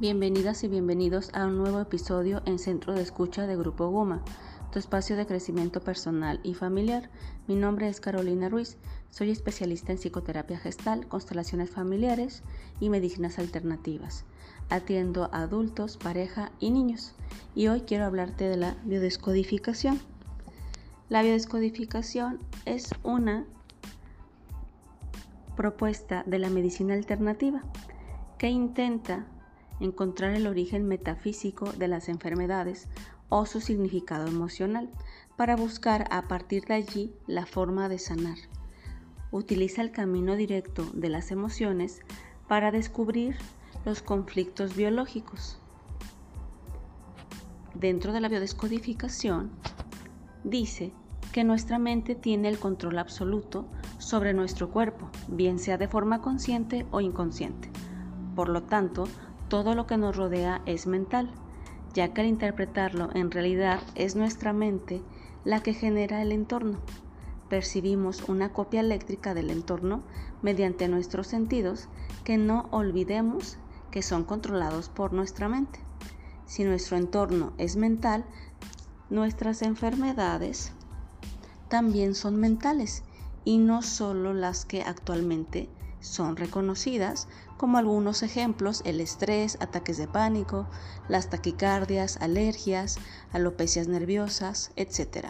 Bienvenidas y bienvenidos a un nuevo episodio en Centro de Escucha de Grupo Guma, tu espacio de crecimiento personal y familiar. Mi nombre es Carolina Ruiz, soy especialista en psicoterapia gestal, constelaciones familiares y medicinas alternativas. Atiendo a adultos, pareja y niños. Y hoy quiero hablarte de la biodescodificación. La biodescodificación es una propuesta de la medicina alternativa que intenta encontrar el origen metafísico de las enfermedades o su significado emocional para buscar a partir de allí la forma de sanar. Utiliza el camino directo de las emociones para descubrir los conflictos biológicos. Dentro de la biodescodificación, dice que nuestra mente tiene el control absoluto sobre nuestro cuerpo, bien sea de forma consciente o inconsciente. Por lo tanto, todo lo que nos rodea es mental, ya que al interpretarlo en realidad es nuestra mente la que genera el entorno. Percibimos una copia eléctrica del entorno mediante nuestros sentidos que no olvidemos que son controlados por nuestra mente. Si nuestro entorno es mental, nuestras enfermedades también son mentales y no solo las que actualmente son reconocidas como algunos ejemplos el estrés, ataques de pánico, las taquicardias, alergias, alopecias nerviosas, etc.,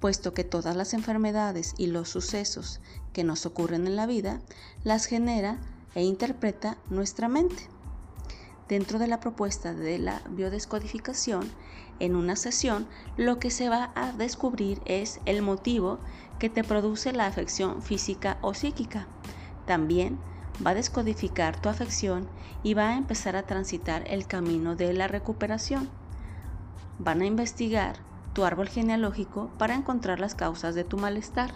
puesto que todas las enfermedades y los sucesos que nos ocurren en la vida las genera e interpreta nuestra mente. Dentro de la propuesta de la biodescodificación, en una sesión lo que se va a descubrir es el motivo que te produce la afección física o psíquica también va a descodificar tu afección y va a empezar a transitar el camino de la recuperación. Van a investigar tu árbol genealógico para encontrar las causas de tu malestar.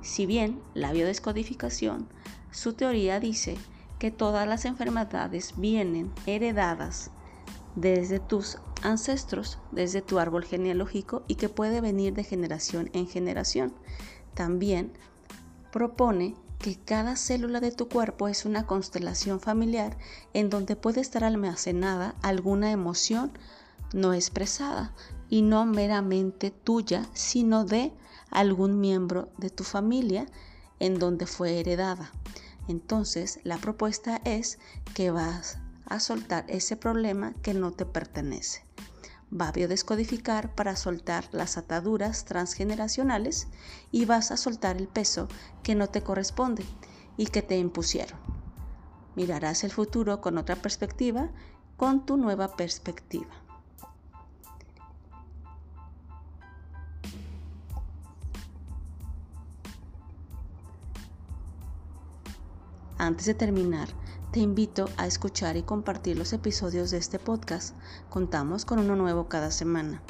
Si bien la biodescodificación, su teoría dice que todas las enfermedades vienen heredadas desde tus ancestros, desde tu árbol genealógico y que puede venir de generación en generación. También propone que cada célula de tu cuerpo es una constelación familiar en donde puede estar almacenada alguna emoción no expresada y no meramente tuya, sino de algún miembro de tu familia en donde fue heredada. Entonces, la propuesta es que vas a soltar ese problema que no te pertenece va a biodescodificar para soltar las ataduras transgeneracionales y vas a soltar el peso que no te corresponde y que te impusieron. Mirarás el futuro con otra perspectiva, con tu nueva perspectiva. Antes de terminar, te invito a escuchar y compartir los episodios de este podcast. Contamos con uno nuevo cada semana.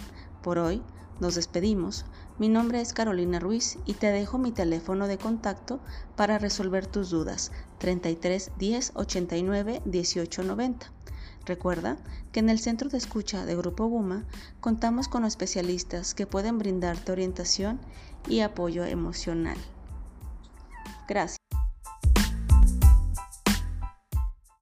Por hoy nos despedimos. Mi nombre es Carolina Ruiz y te dejo mi teléfono de contacto para resolver tus dudas 33 10 89 18 90. Recuerda que en el centro de escucha de Grupo Guma contamos con especialistas que pueden brindarte orientación y apoyo emocional. Gracias.